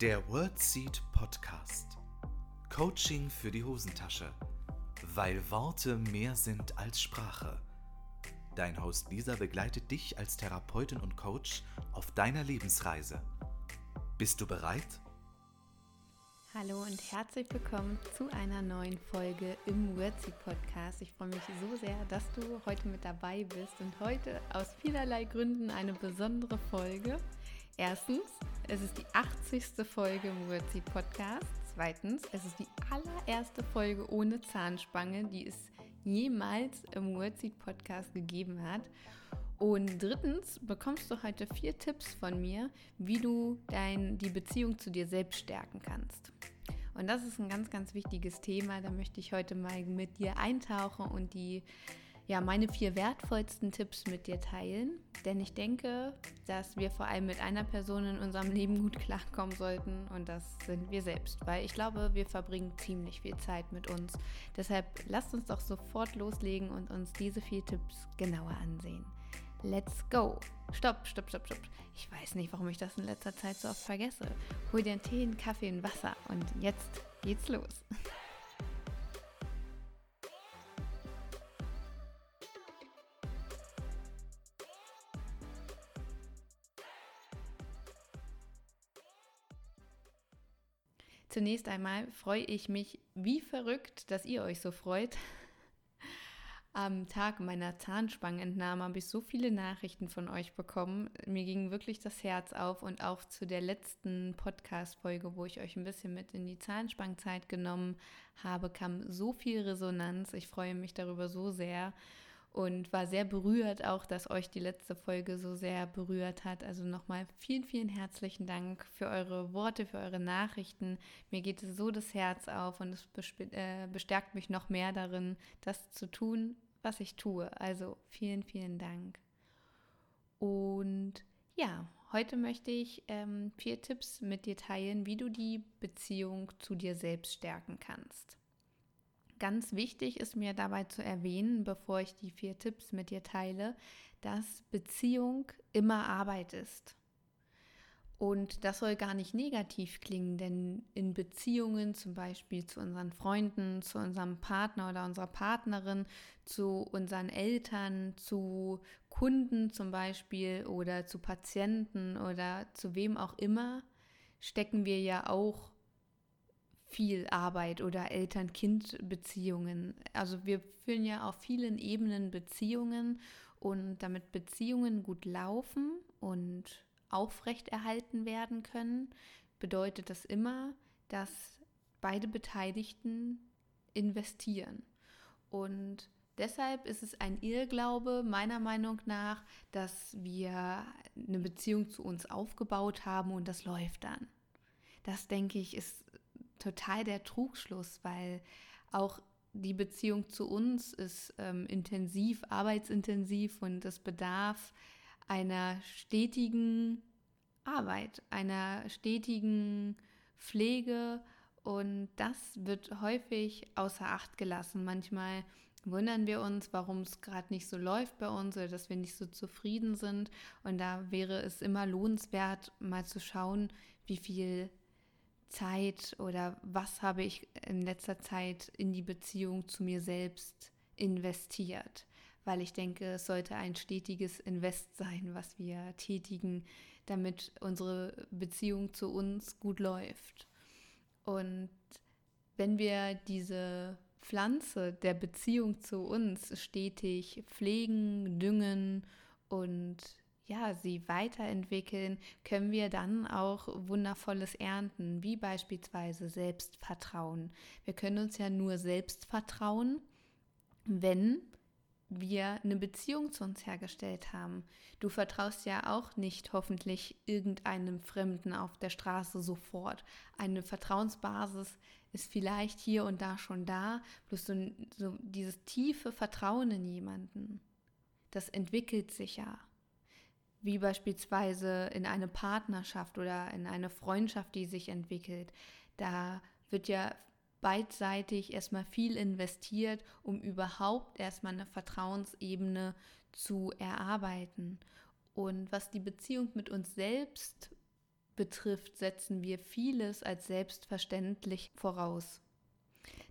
Der WordSeed Podcast. Coaching für die Hosentasche. Weil Worte mehr sind als Sprache. Dein Host Lisa begleitet dich als Therapeutin und Coach auf deiner Lebensreise. Bist du bereit? Hallo und herzlich willkommen zu einer neuen Folge im Wordsy Podcast. Ich freue mich so sehr, dass du heute mit dabei bist und heute aus vielerlei Gründen eine besondere Folge. Erstens, es ist die 80. Folge im Wordsy Podcast. Zweitens, es ist die allererste Folge ohne Zahnspange, die es jemals im Wordsy Podcast gegeben hat. Und drittens bekommst du heute vier Tipps von mir, wie du dein, die Beziehung zu dir selbst stärken kannst. Und das ist ein ganz, ganz wichtiges Thema. Da möchte ich heute mal mit dir eintauchen und die, ja, meine vier wertvollsten Tipps mit dir teilen. Denn ich denke, dass wir vor allem mit einer Person in unserem Leben gut klarkommen sollten und das sind wir selbst. Weil ich glaube, wir verbringen ziemlich viel Zeit mit uns. Deshalb lasst uns doch sofort loslegen und uns diese vier Tipps genauer ansehen. Let's go. Stopp, stopp, stopp, stopp. Ich weiß nicht, warum ich das in letzter Zeit so oft vergesse. Hol dir einen Tee, einen Kaffee, ein Wasser und jetzt geht's los. Zunächst einmal freue ich mich wie verrückt, dass ihr euch so freut, am Tag meiner Zahnspangenentnahme habe ich so viele Nachrichten von euch bekommen. Mir ging wirklich das Herz auf und auch zu der letzten Podcast-Folge, wo ich euch ein bisschen mit in die Zahnspangenzeit genommen habe, kam so viel Resonanz. Ich freue mich darüber so sehr und war sehr berührt auch, dass euch die letzte Folge so sehr berührt hat. Also nochmal vielen, vielen herzlichen Dank für eure Worte, für eure Nachrichten. Mir geht so das Herz auf und es äh, bestärkt mich noch mehr darin, das zu tun, was ich tue. Also vielen, vielen Dank. Und ja, heute möchte ich ähm, vier Tipps mit dir teilen, wie du die Beziehung zu dir selbst stärken kannst. Ganz wichtig ist mir dabei zu erwähnen, bevor ich die vier Tipps mit dir teile, dass Beziehung immer Arbeit ist. Und das soll gar nicht negativ klingen, denn in Beziehungen, zum Beispiel zu unseren Freunden, zu unserem Partner oder unserer Partnerin, zu unseren Eltern, zu Kunden zum Beispiel oder zu Patienten oder zu wem auch immer, stecken wir ja auch viel Arbeit oder Eltern-Kind-Beziehungen. Also wir führen ja auf vielen Ebenen Beziehungen und damit Beziehungen gut laufen und aufrechterhalten werden können, bedeutet das immer, dass beide Beteiligten investieren. Und deshalb ist es ein Irrglaube meiner Meinung nach, dass wir eine Beziehung zu uns aufgebaut haben und das läuft dann. Das denke ich ist total der Trugschluss, weil auch die Beziehung zu uns ist ähm, intensiv, arbeitsintensiv und es bedarf einer stetigen Arbeit, einer stetigen Pflege und das wird häufig außer Acht gelassen. Manchmal wundern wir uns, warum es gerade nicht so läuft bei uns oder dass wir nicht so zufrieden sind. Und da wäre es immer lohnenswert, mal zu schauen, wie viel Zeit oder was habe ich in letzter Zeit in die Beziehung zu mir selbst investiert. Weil ich denke, es sollte ein stetiges Invest sein, was wir tätigen, damit unsere Beziehung zu uns gut läuft. Und wenn wir diese Pflanze der Beziehung zu uns stetig pflegen, düngen und ja, sie weiterentwickeln, können wir dann auch Wundervolles ernten, wie beispielsweise Selbstvertrauen. Wir können uns ja nur selbst vertrauen, wenn wir eine Beziehung zu uns hergestellt haben. Du vertraust ja auch nicht hoffentlich irgendeinem Fremden auf der Straße sofort. Eine Vertrauensbasis ist vielleicht hier und da schon da, bloß so, so dieses tiefe Vertrauen in jemanden, das entwickelt sich ja wie beispielsweise in eine Partnerschaft oder in eine Freundschaft, die sich entwickelt. Da wird ja beidseitig erstmal viel investiert, um überhaupt erstmal eine Vertrauensebene zu erarbeiten. Und was die Beziehung mit uns selbst betrifft, setzen wir vieles als selbstverständlich voraus.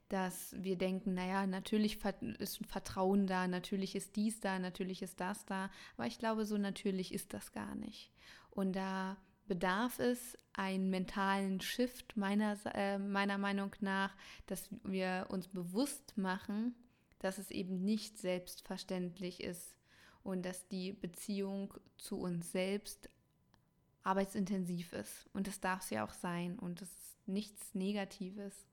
Dass wir denken, naja, natürlich ist Vertrauen da, natürlich ist dies da, natürlich ist das da, aber ich glaube, so natürlich ist das gar nicht. Und da bedarf es einen mentalen Shift meiner, äh, meiner Meinung nach, dass wir uns bewusst machen, dass es eben nicht selbstverständlich ist und dass die Beziehung zu uns selbst arbeitsintensiv ist. Und das darf es ja auch sein und das ist nichts Negatives.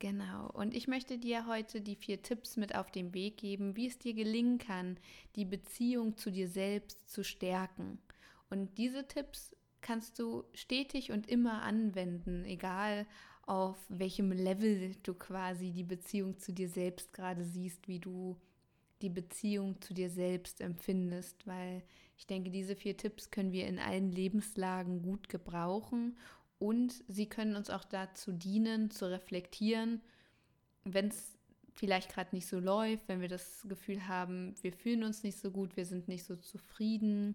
Genau. Und ich möchte dir heute die vier Tipps mit auf den Weg geben, wie es dir gelingen kann, die Beziehung zu dir selbst zu stärken. Und diese Tipps kannst du stetig und immer anwenden, egal auf welchem Level du quasi die Beziehung zu dir selbst gerade siehst, wie du die Beziehung zu dir selbst empfindest, weil ich denke, diese vier Tipps können wir in allen Lebenslagen gut gebrauchen und sie können uns auch dazu dienen, zu reflektieren, wenn es vielleicht gerade nicht so läuft, wenn wir das Gefühl haben, wir fühlen uns nicht so gut, wir sind nicht so zufrieden,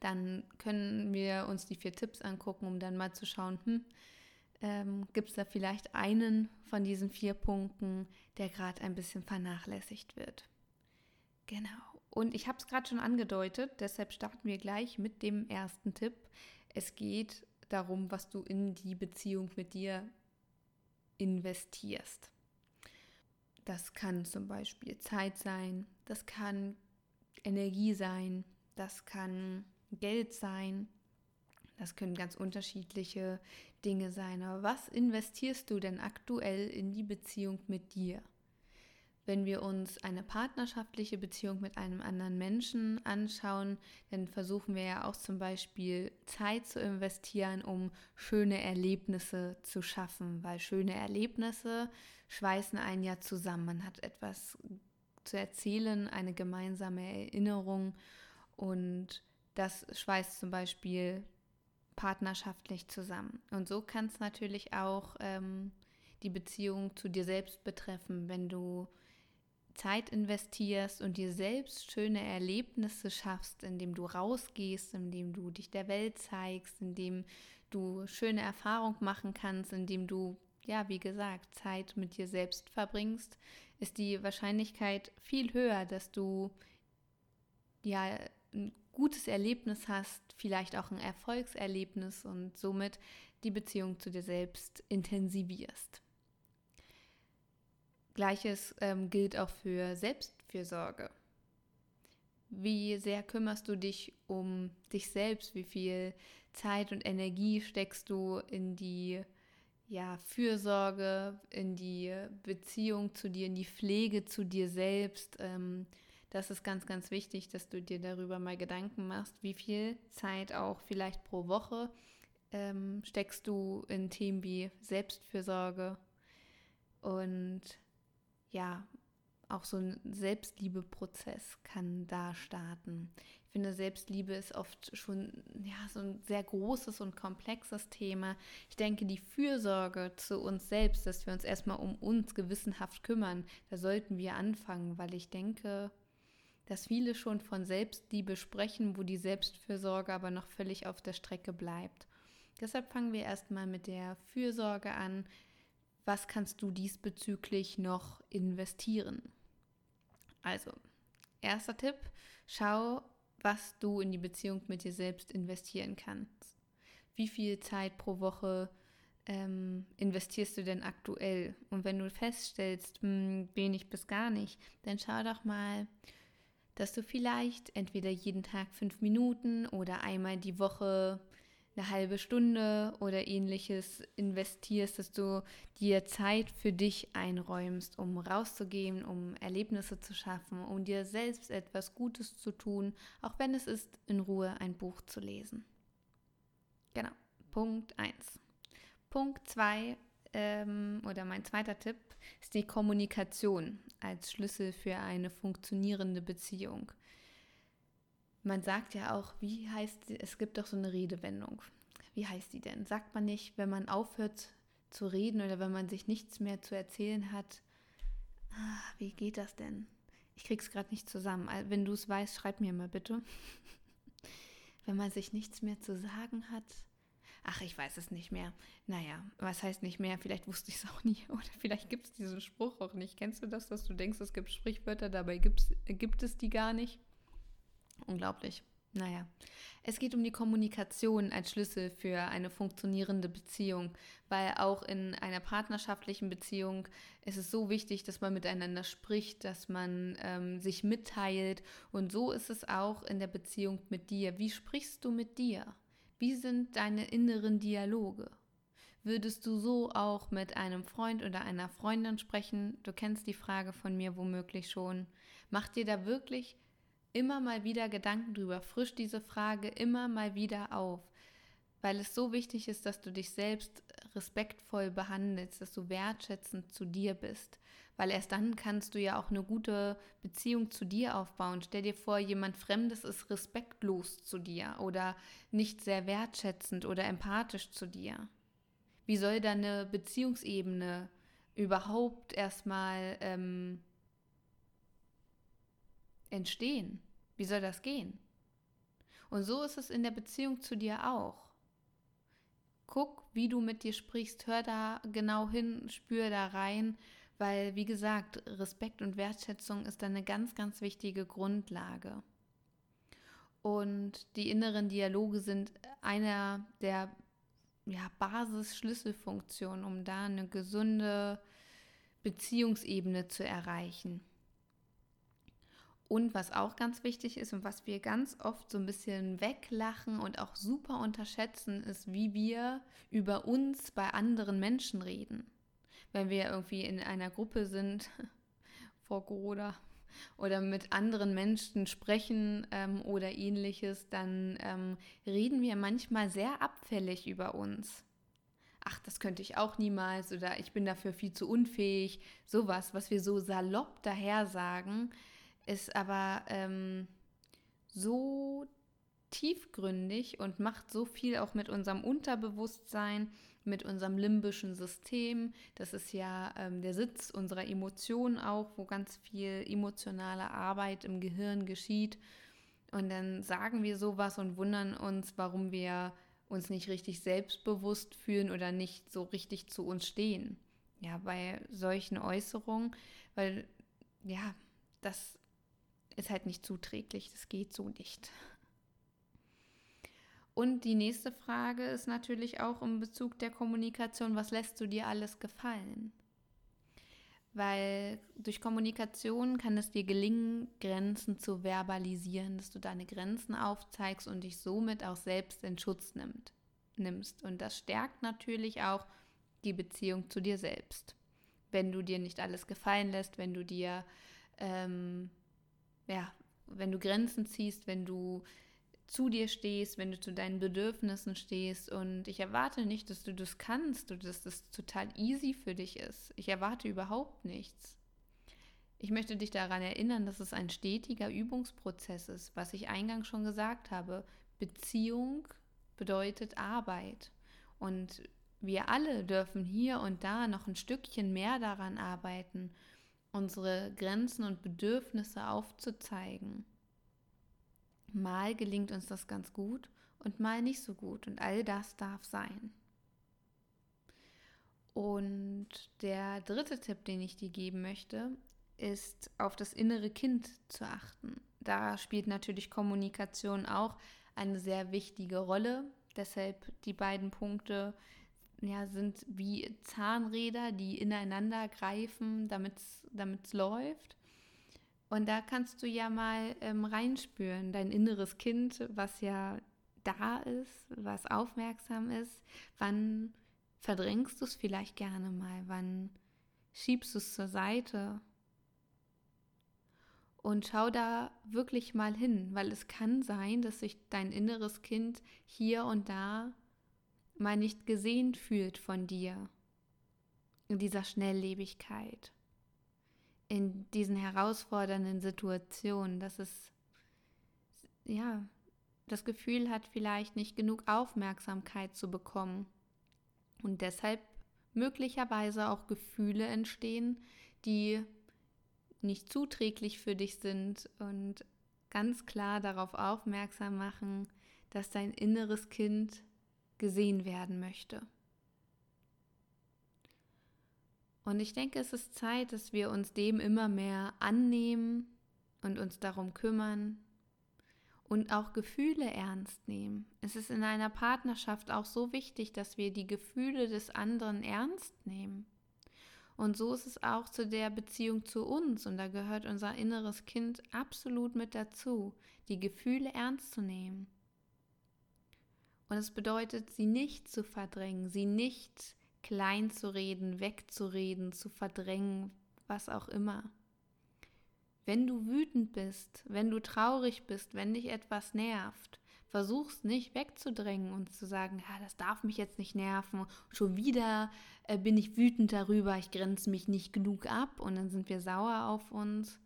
dann können wir uns die vier Tipps angucken, um dann mal zu schauen, hm, ähm, gibt es da vielleicht einen von diesen vier Punkten, der gerade ein bisschen vernachlässigt wird. Genau. Und ich habe es gerade schon angedeutet, deshalb starten wir gleich mit dem ersten Tipp. Es geht darum, was du in die Beziehung mit dir investierst. Das kann zum Beispiel Zeit sein, das kann Energie sein, das kann Geld sein, das können ganz unterschiedliche Dinge sein. Aber was investierst du denn aktuell in die Beziehung mit dir? Wenn wir uns eine partnerschaftliche Beziehung mit einem anderen Menschen anschauen, dann versuchen wir ja auch zum Beispiel Zeit zu investieren, um schöne Erlebnisse zu schaffen, weil schöne Erlebnisse schweißen einen ja zusammen. Man hat etwas zu erzählen, eine gemeinsame Erinnerung und das schweißt zum Beispiel partnerschaftlich zusammen. Und so kann es natürlich auch ähm, die Beziehung zu dir selbst betreffen, wenn du Zeit investierst und dir selbst schöne Erlebnisse schaffst, indem du rausgehst, indem du dich der Welt zeigst, indem du schöne Erfahrungen machen kannst, indem du, ja, wie gesagt, Zeit mit dir selbst verbringst, ist die Wahrscheinlichkeit viel höher, dass du ja ein gutes Erlebnis hast, vielleicht auch ein Erfolgserlebnis und somit die Beziehung zu dir selbst intensivierst. Gleiches ähm, gilt auch für Selbstfürsorge. Wie sehr kümmerst du dich um dich selbst? Wie viel Zeit und Energie steckst du in die ja, Fürsorge, in die Beziehung zu dir, in die Pflege zu dir selbst? Ähm, das ist ganz, ganz wichtig, dass du dir darüber mal Gedanken machst, wie viel Zeit auch vielleicht pro Woche ähm, steckst du in Themen wie Selbstfürsorge und ja, auch so ein Selbstliebeprozess kann da starten. Ich finde, Selbstliebe ist oft schon ja, so ein sehr großes und komplexes Thema. Ich denke, die Fürsorge zu uns selbst, dass wir uns erstmal um uns gewissenhaft kümmern, da sollten wir anfangen, weil ich denke, dass viele schon von Selbstliebe sprechen, wo die Selbstfürsorge aber noch völlig auf der Strecke bleibt. Deshalb fangen wir erstmal mit der Fürsorge an, was kannst du diesbezüglich noch investieren? Also, erster Tipp, schau, was du in die Beziehung mit dir selbst investieren kannst. Wie viel Zeit pro Woche ähm, investierst du denn aktuell? Und wenn du feststellst, mh, hm, wenig bis gar nicht, dann schau doch mal, dass du vielleicht entweder jeden Tag fünf Minuten oder einmal die Woche eine halbe Stunde oder ähnliches investierst, dass du dir Zeit für dich einräumst, um rauszugehen, um Erlebnisse zu schaffen, um dir selbst etwas Gutes zu tun, auch wenn es ist, in Ruhe ein Buch zu lesen. Genau, Punkt 1. Punkt 2 ähm, oder mein zweiter Tipp ist die Kommunikation als Schlüssel für eine funktionierende Beziehung man sagt ja auch, wie heißt, es gibt doch so eine Redewendung. Wie heißt die denn? Sagt man nicht, wenn man aufhört zu reden oder wenn man sich nichts mehr zu erzählen hat? Ah, wie geht das denn? Ich krieg's gerade nicht zusammen. Wenn du es weißt, schreib mir mal bitte. wenn man sich nichts mehr zu sagen hat, ach, ich weiß es nicht mehr. Naja, was heißt nicht mehr? Vielleicht wusste ich es auch nie. Oder vielleicht gibt es diesen Spruch auch nicht. Kennst du das, dass du denkst, es gibt Sprichwörter, dabei gibt's, gibt es die gar nicht? Unglaublich. Naja, es geht um die Kommunikation als Schlüssel für eine funktionierende Beziehung, weil auch in einer partnerschaftlichen Beziehung ist es so wichtig, dass man miteinander spricht, dass man ähm, sich mitteilt und so ist es auch in der Beziehung mit dir. Wie sprichst du mit dir? Wie sind deine inneren Dialoge? Würdest du so auch mit einem Freund oder einer Freundin sprechen? Du kennst die Frage von mir womöglich schon. Macht dir da wirklich immer mal wieder Gedanken drüber, frisch diese Frage immer mal wieder auf, weil es so wichtig ist, dass du dich selbst respektvoll behandelst, dass du wertschätzend zu dir bist, weil erst dann kannst du ja auch eine gute Beziehung zu dir aufbauen. Stell dir vor, jemand Fremdes ist respektlos zu dir oder nicht sehr wertschätzend oder empathisch zu dir. Wie soll deine Beziehungsebene überhaupt erstmal ähm, entstehen? Wie soll das gehen? Und so ist es in der Beziehung zu dir auch. Guck, wie du mit dir sprichst, hör da genau hin, spür da rein, weil, wie gesagt, Respekt und Wertschätzung ist eine ganz, ganz wichtige Grundlage. Und die inneren Dialoge sind einer der ja, Basis-Schlüsselfunktionen, um da eine gesunde Beziehungsebene zu erreichen. Und was auch ganz wichtig ist und was wir ganz oft so ein bisschen weglachen und auch super unterschätzen, ist, wie wir über uns bei anderen Menschen reden. Wenn wir irgendwie in einer Gruppe sind, vor Corona, oder mit anderen Menschen sprechen ähm, oder ähnliches, dann ähm, reden wir manchmal sehr abfällig über uns. Ach, das könnte ich auch niemals oder ich bin dafür viel zu unfähig. Sowas, was wir so salopp daher sagen, ist aber ähm, so tiefgründig und macht so viel auch mit unserem Unterbewusstsein, mit unserem limbischen System. Das ist ja ähm, der Sitz unserer Emotionen auch, wo ganz viel emotionale Arbeit im Gehirn geschieht. Und dann sagen wir sowas und wundern uns, warum wir uns nicht richtig selbstbewusst fühlen oder nicht so richtig zu uns stehen. Ja, bei solchen Äußerungen, weil ja, das ist halt nicht zuträglich, das geht so nicht. Und die nächste Frage ist natürlich auch im Bezug der Kommunikation, was lässt du dir alles gefallen? Weil durch Kommunikation kann es dir gelingen, Grenzen zu verbalisieren, dass du deine Grenzen aufzeigst und dich somit auch selbst in Schutz nimmt, nimmst. Und das stärkt natürlich auch die Beziehung zu dir selbst. Wenn du dir nicht alles gefallen lässt, wenn du dir ähm, ja, wenn du Grenzen ziehst, wenn du zu dir stehst, wenn du zu deinen Bedürfnissen stehst. Und ich erwarte nicht, dass du das kannst oder dass das total easy für dich ist. Ich erwarte überhaupt nichts. Ich möchte dich daran erinnern, dass es ein stetiger Übungsprozess ist, was ich eingangs schon gesagt habe. Beziehung bedeutet Arbeit. Und wir alle dürfen hier und da noch ein Stückchen mehr daran arbeiten unsere Grenzen und Bedürfnisse aufzuzeigen. Mal gelingt uns das ganz gut und mal nicht so gut und all das darf sein. Und der dritte Tipp, den ich dir geben möchte, ist auf das innere Kind zu achten. Da spielt natürlich Kommunikation auch eine sehr wichtige Rolle. Deshalb die beiden Punkte, ja, sind wie Zahnräder, die ineinander greifen, damit es läuft. Und da kannst du ja mal ähm, reinspüren, dein inneres Kind, was ja da ist, was aufmerksam ist. Wann verdrängst du es vielleicht gerne mal? Wann schiebst du es zur Seite? Und schau da wirklich mal hin, weil es kann sein, dass sich dein inneres Kind hier und da mal nicht gesehen fühlt von dir in dieser Schnelllebigkeit, in diesen herausfordernden Situationen, dass es ja das Gefühl hat, vielleicht nicht genug Aufmerksamkeit zu bekommen und deshalb möglicherweise auch Gefühle entstehen, die nicht zuträglich für dich sind und ganz klar darauf aufmerksam machen, dass dein inneres Kind gesehen werden möchte. Und ich denke, es ist Zeit, dass wir uns dem immer mehr annehmen und uns darum kümmern und auch Gefühle ernst nehmen. Es ist in einer Partnerschaft auch so wichtig, dass wir die Gefühle des anderen ernst nehmen. Und so ist es auch zu der Beziehung zu uns. Und da gehört unser inneres Kind absolut mit dazu, die Gefühle ernst zu nehmen. Und es bedeutet, sie nicht zu verdrängen, sie nicht klein zu reden, wegzureden, zu verdrängen, was auch immer. Wenn du wütend bist, wenn du traurig bist, wenn dich etwas nervt, versuchst nicht wegzudrängen und zu sagen, ja, das darf mich jetzt nicht nerven. Schon wieder äh, bin ich wütend darüber, ich grenze mich nicht genug ab und dann sind wir sauer auf uns,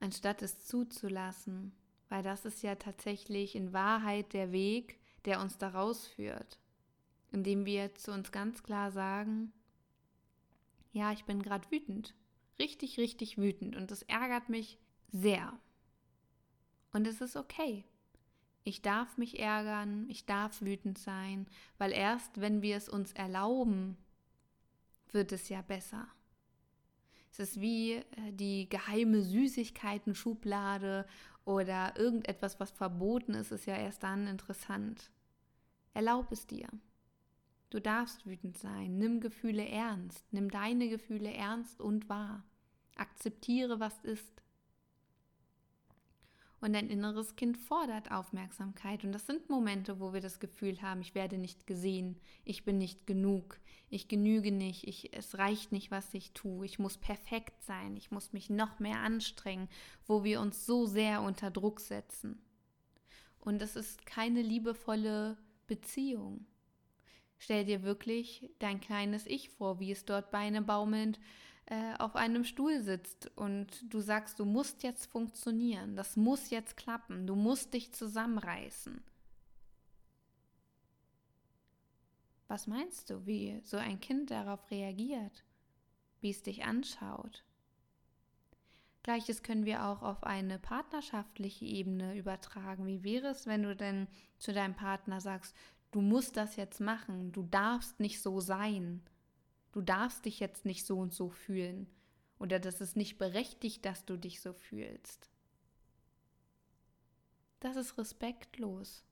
anstatt es zuzulassen. Weil das ist ja tatsächlich in Wahrheit der Weg, der uns daraus führt. Indem wir zu uns ganz klar sagen, ja, ich bin gerade wütend. Richtig, richtig wütend und das ärgert mich sehr. Und es ist okay. Ich darf mich ärgern, ich darf wütend sein, weil erst wenn wir es uns erlauben, wird es ja besser. Es ist wie äh, die geheime Süßigkeiten-Schublade oder irgendetwas, was verboten ist, ist ja erst dann interessant. Erlaub es dir. Du darfst wütend sein. Nimm Gefühle ernst. Nimm deine Gefühle ernst und wahr. Akzeptiere, was ist. Und dein inneres Kind fordert Aufmerksamkeit. Und das sind Momente, wo wir das Gefühl haben, ich werde nicht gesehen, ich bin nicht genug, ich genüge nicht, ich, es reicht nicht, was ich tue, ich muss perfekt sein, ich muss mich noch mehr anstrengen, wo wir uns so sehr unter Druck setzen. Und es ist keine liebevolle Beziehung. Stell dir wirklich dein kleines Ich vor, wie es dort Beine baumelnd äh, auf einem Stuhl sitzt und du sagst, du musst jetzt funktionieren, das muss jetzt klappen, du musst dich zusammenreißen. Was meinst du, wie so ein Kind darauf reagiert, wie es dich anschaut? Gleiches können wir auch auf eine partnerschaftliche Ebene übertragen. Wie wäre es, wenn du denn zu deinem Partner sagst, du musst das jetzt machen, du darfst nicht so sein? du darfst dich jetzt nicht so und so fühlen oder das ist nicht berechtigt, dass du dich so fühlst. Das ist respektlos.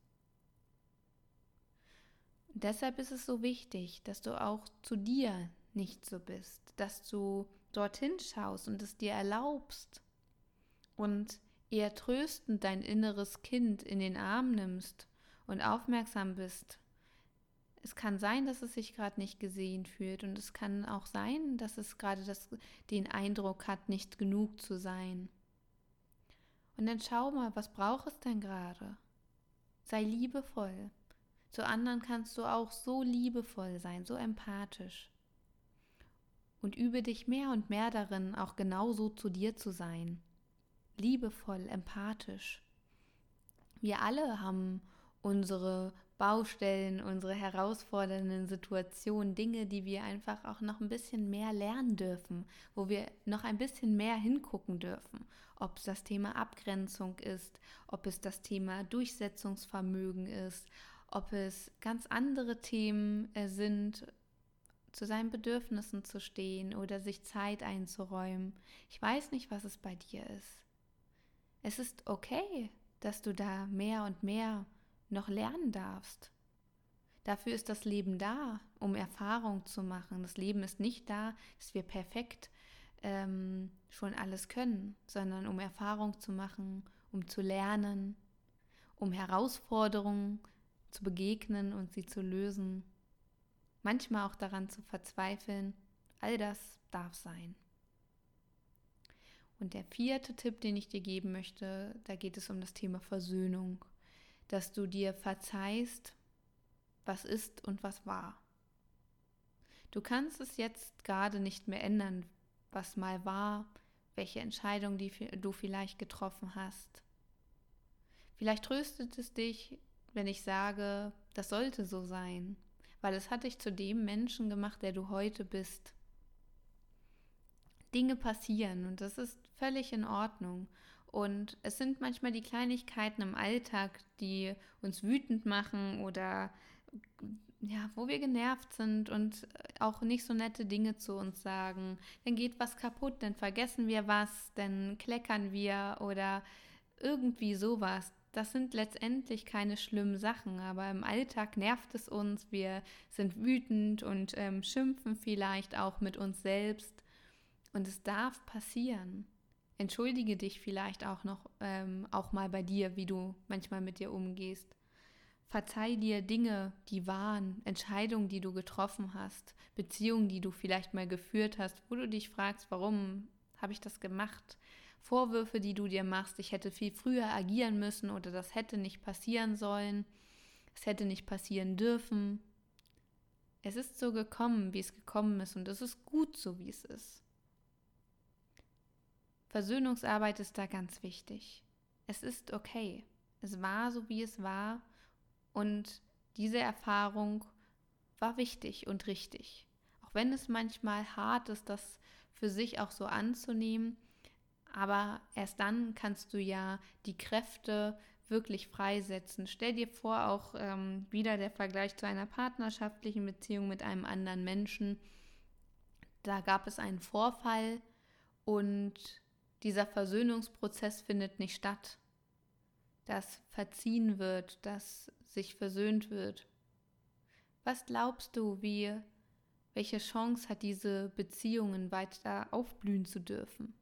Deshalb ist es so wichtig, dass du auch zu dir nicht so bist, dass du dorthin schaust und es dir erlaubst und eher tröstend dein inneres Kind in den Arm nimmst und aufmerksam bist es kann sein, dass es sich gerade nicht gesehen fühlt und es kann auch sein, dass es gerade den Eindruck hat, nicht genug zu sein. Und dann schau mal, was braucht es denn gerade? Sei liebevoll. Zu anderen kannst du auch so liebevoll sein, so empathisch. Und übe dich mehr und mehr darin, auch genauso zu dir zu sein. Liebevoll, empathisch. Wir alle haben unsere Baustellen, unsere herausfordernden Situationen, Dinge, die wir einfach auch noch ein bisschen mehr lernen dürfen, wo wir noch ein bisschen mehr hingucken dürfen. Ob es das Thema Abgrenzung ist, ob es das Thema Durchsetzungsvermögen ist, ob es ganz andere Themen äh, sind, zu seinen Bedürfnissen zu stehen oder sich Zeit einzuräumen. Ich weiß nicht, was es bei dir ist. Es ist okay, dass du da mehr und mehr noch lernen darfst. Dafür ist das Leben da, um Erfahrung zu machen. Das Leben ist nicht da, dass wir perfekt ähm, schon alles können, sondern um Erfahrung zu machen, um zu lernen, um Herausforderungen zu begegnen und sie zu lösen. Manchmal auch daran zu verzweifeln. All das darf sein. Und der vierte Tipp, den ich dir geben möchte, da geht es um das Thema Versöhnung dass du dir verzeihst, was ist und was war. Du kannst es jetzt gerade nicht mehr ändern, was mal war, welche Entscheidung die du vielleicht getroffen hast. Vielleicht tröstet es dich, wenn ich sage, das sollte so sein, weil es hat dich zu dem Menschen gemacht, der du heute bist. Dinge passieren und das ist völlig in Ordnung. Und es sind manchmal die Kleinigkeiten im Alltag, die uns wütend machen oder ja, wo wir genervt sind und auch nicht so nette Dinge zu uns sagen. Dann geht was kaputt, dann vergessen wir was, dann kleckern wir oder irgendwie sowas. Das sind letztendlich keine schlimmen Sachen, aber im Alltag nervt es uns. Wir sind wütend und ähm, schimpfen vielleicht auch mit uns selbst. Und es darf passieren. Entschuldige dich vielleicht auch noch, ähm, auch mal bei dir, wie du manchmal mit dir umgehst. Verzeih dir Dinge, die waren, Entscheidungen, die du getroffen hast, Beziehungen, die du vielleicht mal geführt hast, wo du dich fragst, warum habe ich das gemacht? Vorwürfe, die du dir machst, ich hätte viel früher agieren müssen oder das hätte nicht passieren sollen, es hätte nicht passieren dürfen. Es ist so gekommen, wie es gekommen ist und es ist gut so, wie es ist. Versöhnungsarbeit ist da ganz wichtig. Es ist okay. Es war so, wie es war und diese Erfahrung war wichtig und richtig. Auch wenn es manchmal hart ist, das für sich auch so anzunehmen, aber erst dann kannst du ja die Kräfte wirklich freisetzen. Stell dir vor, auch ähm, wieder der Vergleich zu einer partnerschaftlichen Beziehung mit einem anderen Menschen. Da gab es einen Vorfall und dieser Versöhnungsprozess findet nicht statt. Dass verziehen wird, dass sich versöhnt wird. Was glaubst du, wie, welche Chance hat diese Beziehungen weiter aufblühen zu dürfen?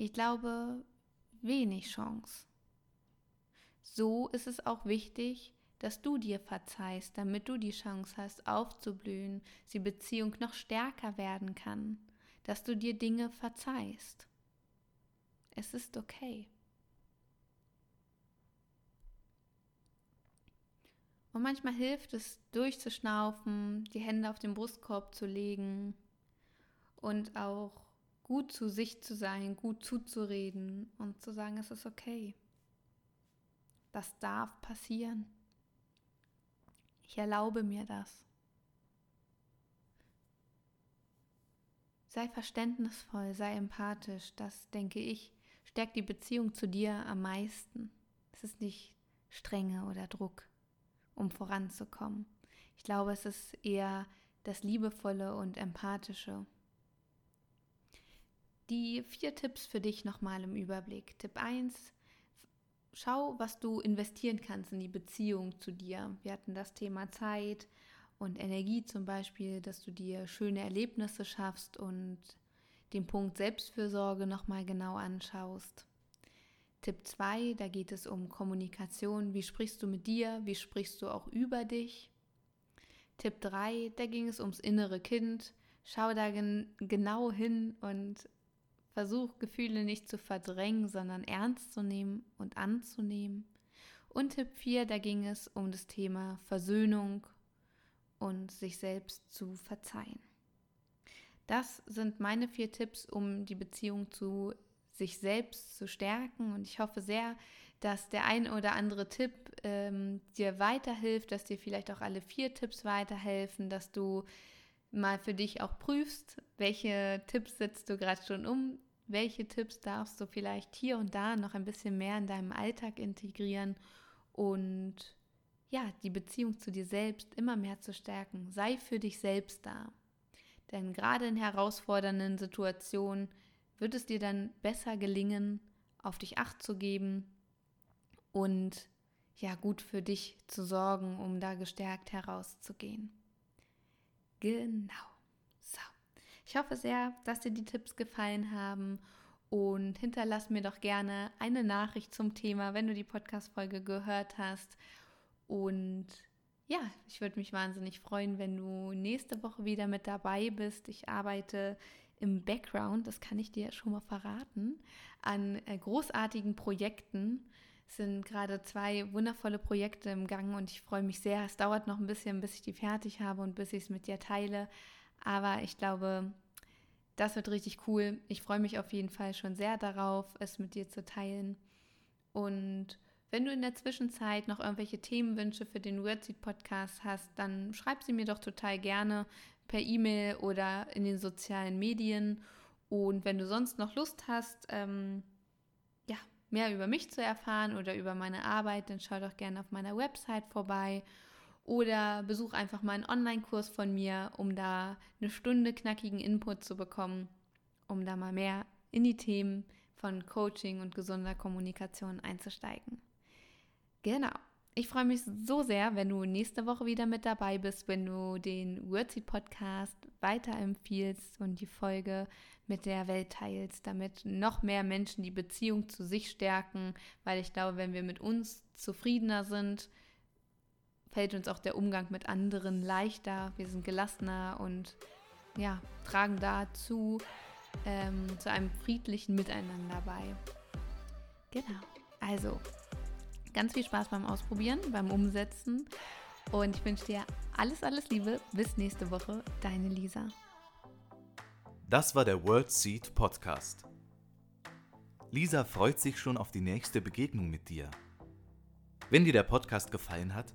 Ich glaube, wenig Chance. So ist es auch wichtig, dass du dir verzeihst, damit du die Chance hast, aufzublühen, die Beziehung noch stärker werden kann, dass du dir Dinge verzeihst. Es ist okay. Und manchmal hilft es, durchzuschnaufen, die Hände auf den Brustkorb zu legen und auch gut zu sich zu sein, gut zuzureden und zu sagen, es ist okay. Das darf passieren. Ich erlaube mir das. Sei verständnisvoll, sei empathisch, das denke ich, stärkt die Beziehung zu dir am meisten. Es ist nicht Strenge oder Druck um voranzukommen. Ich glaube, es ist eher das Liebevolle und Empathische. Die vier Tipps für dich nochmal im Überblick. Tipp 1, schau, was du investieren kannst in die Beziehung zu dir. Wir hatten das Thema Zeit und Energie zum Beispiel, dass du dir schöne Erlebnisse schaffst und den Punkt Selbstfürsorge nochmal genau anschaust. Tipp 2, da geht es um Kommunikation. Wie sprichst du mit dir? Wie sprichst du auch über dich? Tipp 3, da ging es ums innere Kind. Schau da gen genau hin und versuch Gefühle nicht zu verdrängen, sondern ernst zu nehmen und anzunehmen. Und Tipp 4, da ging es um das Thema Versöhnung und sich selbst zu verzeihen. Das sind meine vier Tipps, um die Beziehung zu sich selbst zu stärken. Und ich hoffe sehr, dass der ein oder andere Tipp ähm, dir weiterhilft, dass dir vielleicht auch alle vier Tipps weiterhelfen, dass du mal für dich auch prüfst, welche Tipps setzt du gerade schon um, welche Tipps darfst du vielleicht hier und da noch ein bisschen mehr in deinem Alltag integrieren und ja, die Beziehung zu dir selbst immer mehr zu stärken. Sei für dich selbst da. Denn gerade in herausfordernden Situationen wird es dir dann besser gelingen, auf dich acht zu geben und ja gut für dich zu sorgen, um da gestärkt herauszugehen. Genau. Ich hoffe sehr, dass dir die Tipps gefallen haben und hinterlass mir doch gerne eine Nachricht zum Thema, wenn du die Podcast-Folge gehört hast. Und ja, ich würde mich wahnsinnig freuen, wenn du nächste Woche wieder mit dabei bist. Ich arbeite im Background, das kann ich dir schon mal verraten, an äh, großartigen Projekten. Es sind gerade zwei wundervolle Projekte im Gang und ich freue mich sehr. Es dauert noch ein bisschen, bis ich die fertig habe und bis ich es mit dir teile. Aber ich glaube, das wird richtig cool. Ich freue mich auf jeden Fall schon sehr darauf, es mit dir zu teilen. Und wenn du in der Zwischenzeit noch irgendwelche Themenwünsche für den Wordseed Podcast hast, dann schreib sie mir doch total gerne per E-Mail oder in den sozialen Medien. Und wenn du sonst noch Lust hast, ähm, ja, mehr über mich zu erfahren oder über meine Arbeit, dann schau doch gerne auf meiner Website vorbei oder besuch einfach mal einen Online-Kurs von mir, um da eine Stunde knackigen Input zu bekommen, um da mal mehr in die Themen von Coaching und gesunder Kommunikation einzusteigen. Genau. Ich freue mich so sehr, wenn du nächste Woche wieder mit dabei bist, wenn du den Wordseed Podcast weiterempfiehlst und die Folge mit der Welt teilst, damit noch mehr Menschen die Beziehung zu sich stärken, weil ich glaube, wenn wir mit uns zufriedener sind, fällt uns auch der Umgang mit anderen leichter. Wir sind gelassener und ja, tragen dazu ähm, zu einem friedlichen Miteinander bei. Genau. Also, ganz viel Spaß beim Ausprobieren, beim Umsetzen. Und ich wünsche dir alles, alles Liebe. Bis nächste Woche. Deine Lisa. Das war der World Seed Podcast. Lisa freut sich schon auf die nächste Begegnung mit dir. Wenn dir der Podcast gefallen hat,